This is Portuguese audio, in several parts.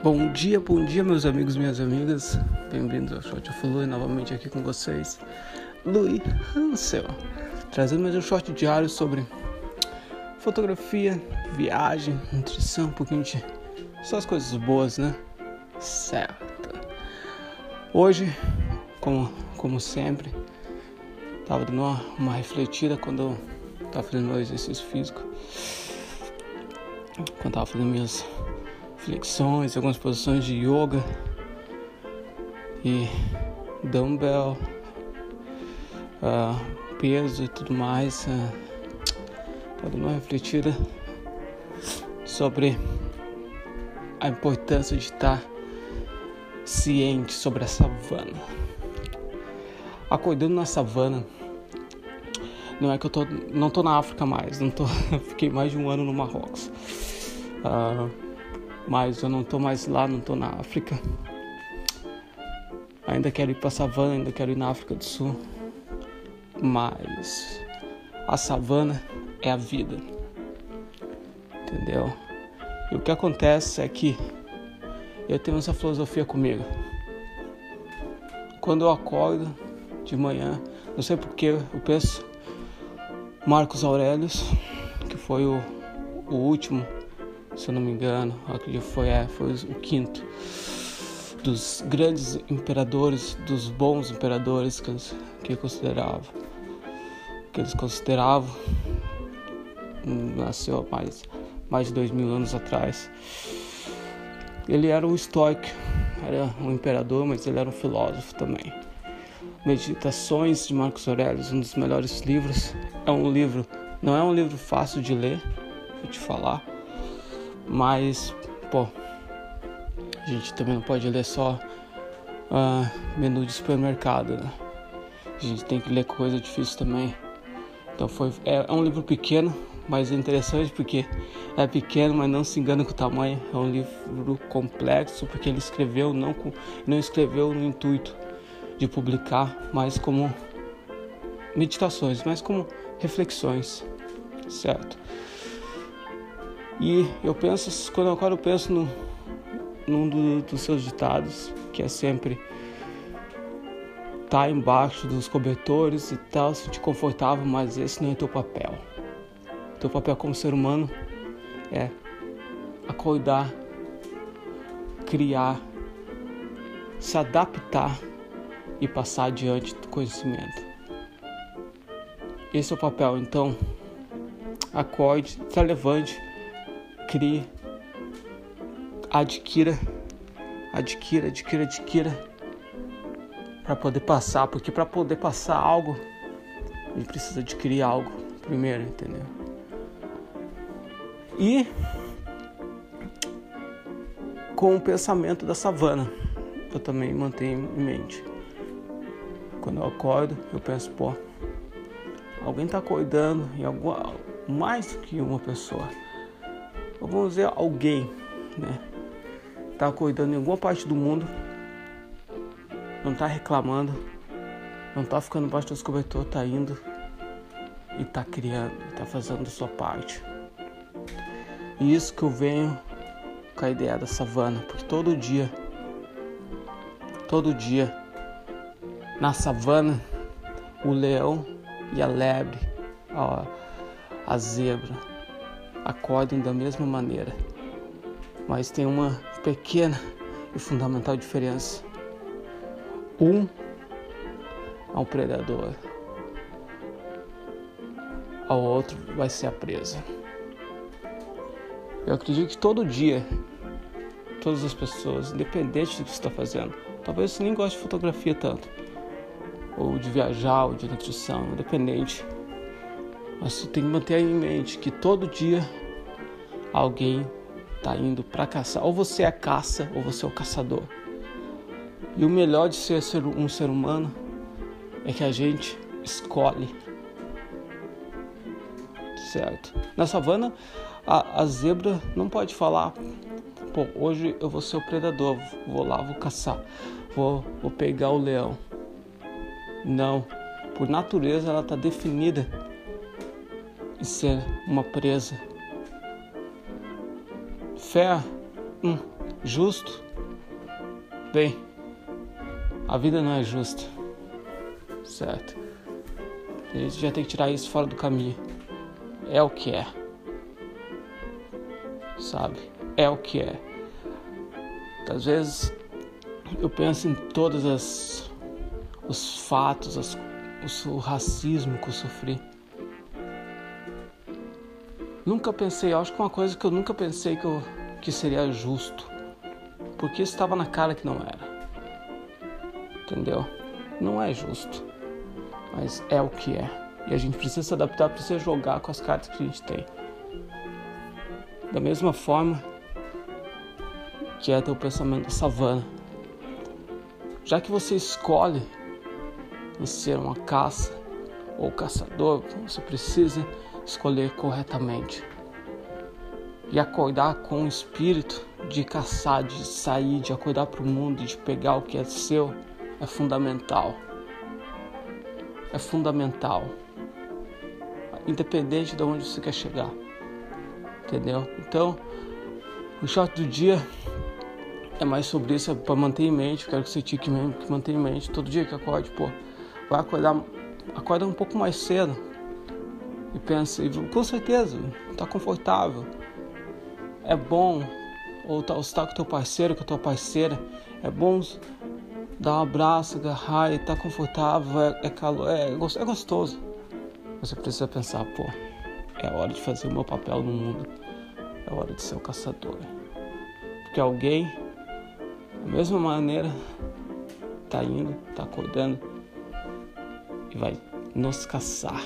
Bom dia, bom dia, meus amigos e minhas amigas. Bem-vindos ao Short of Lui, novamente aqui com vocês, Louis Hansel, trazendo mais um short diário sobre fotografia, viagem, nutrição, um pouquinho de só as coisas boas, né? Certo. Hoje, como, como sempre, tava dando uma, uma refletida quando eu tava fazendo meu exercício físico, quando tava fazendo minhas flexões, algumas posições de yoga e dumbbell, uh, peso e tudo mais. Uh, tá dando uma refletida sobre a importância de estar ciente sobre a savana. Acordando na savana, não é que eu tô, não tô na África mais, não tô, fiquei mais de um ano no Marrocos. Uh, mas eu não tô mais lá, não tô na África. Ainda quero ir para a savana, ainda quero ir na África do Sul. Mas a savana é a vida. Entendeu? E o que acontece é que eu tenho essa filosofia comigo. Quando eu acordo de manhã, não sei porque eu penso Marcos Aurelius, que foi o, o último se eu não me engano, que foi, é, foi o quinto dos grandes imperadores, dos bons imperadores que eles que consideravam, que eles consideravam, nasceu há mais, mais de dois mil anos atrás. Ele era um estoico, era um imperador, mas ele era um filósofo também. Meditações de Marcos Aurélio, um dos melhores livros. É um livro, não é um livro fácil de ler, vou te falar mas, pô, a gente também não pode ler só uh, menu de supermercado, né? A gente tem que ler coisa difícil também. Então foi é, é, um livro pequeno, mas é interessante porque é pequeno, mas não se engana com o tamanho. É um livro complexo porque ele escreveu não com, não escreveu no intuito de publicar, mas como meditações, mas como reflexões, certo? E eu penso, quando eu, eu penso no, num do, dos seus ditados, que é sempre tá embaixo dos cobertores e tal, se te confortável, mas esse não é teu papel. Teu papel como ser humano é acordar, criar, se adaptar e passar adiante do conhecimento. Esse é o papel, então acorde, se levante crie, adquira, adquira, adquira, adquira, para poder passar, porque para poder passar algo, gente precisa adquirir algo primeiro, entendeu? E com o pensamento da savana, eu também mantenho em mente. Quando eu acordo, eu penso, pô, alguém está em alguma, mais do que uma pessoa vamos dizer, alguém, né? Tá cuidando em alguma parte do mundo, não tá reclamando, não tá ficando embaixo dos cobertores, tá indo e tá criando, tá fazendo a sua parte. E isso que eu venho com a ideia da savana, porque todo dia, todo dia, na savana, o leão e a lebre, a, a zebra, acordam da mesma maneira, mas tem uma pequena e fundamental diferença. Um é um predador, ao outro vai ser a presa. Eu acredito que todo dia, todas as pessoas, independente do que você está fazendo, talvez você nem goste de fotografia tanto, ou de viajar, ou de nutrição, independente mas você tem que manter em mente que todo dia alguém está indo para caçar. Ou você é caça ou você é o caçador. E o melhor de ser um ser humano é que a gente escolhe. Certo? Na savana, a, a zebra não pode falar: pô, hoje eu vou ser o predador, vou lá, vou caçar, vou, vou pegar o leão. Não. Por natureza, ela está definida e ser uma presa. Fé, hum, Justo? Bem, a vida não é justa. Certo? A gente já tem que tirar isso fora do caminho. É o que é. Sabe? É o que é. Às vezes eu penso em todos as, os fatos, as, o racismo que eu sofri. Nunca pensei, acho que uma coisa que eu nunca pensei que, eu, que seria justo. Porque estava na cara que não era. Entendeu? Não é justo. Mas é o que é. E a gente precisa se adaptar, precisa jogar com as cartas que a gente tem. Da mesma forma que é ter o pensamento da savana. Já que você escolhe em ser uma caça ou caçador, você precisa escolher corretamente e acordar com o espírito de caçar, de sair, de acordar para o mundo, de pegar o que é seu, é fundamental. É fundamental. Independente de onde você quer chegar. Entendeu? Então, o short do dia é mais sobre isso, é para manter em mente. Quero que você tique que manter em mente todo dia que acorde, pô. Vai acordar, acorda um pouco mais cedo e pensa, e com certeza, tá confortável. É bom ou estar com teu parceiro, com tua parceira, é bom dar um abraço, agarrar e tá confortável, é, é calor, é, é gostoso. Você precisa pensar, pô, é hora de fazer o meu papel no mundo, é hora de ser o caçador. Porque alguém, da mesma maneira, tá indo, tá acordando e vai nos caçar.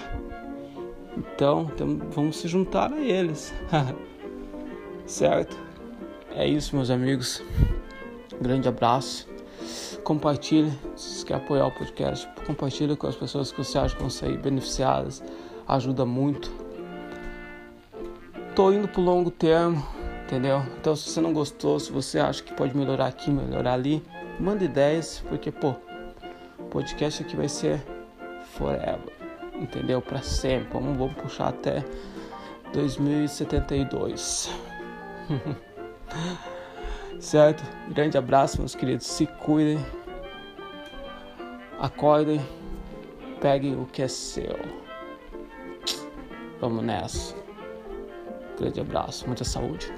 Então, vamos se juntar a eles. certo? É isso, meus amigos. grande abraço. Compartilhe, se quer apoiar o podcast, compartilhe com as pessoas que você acha que vão sair beneficiadas. Ajuda muito. Tô indo pro longo termo, entendeu? Então, se você não gostou, se você acha que pode melhorar aqui, melhorar ali, manda ideias, porque, pô, o podcast aqui vai ser forever entendeu? Para sempre. Vamos, vamos puxar até 2072. certo? Grande abraço, meus queridos. Se cuidem. Acordem. Peguem o que é seu. Vamos nessa. Grande abraço. Muita saúde.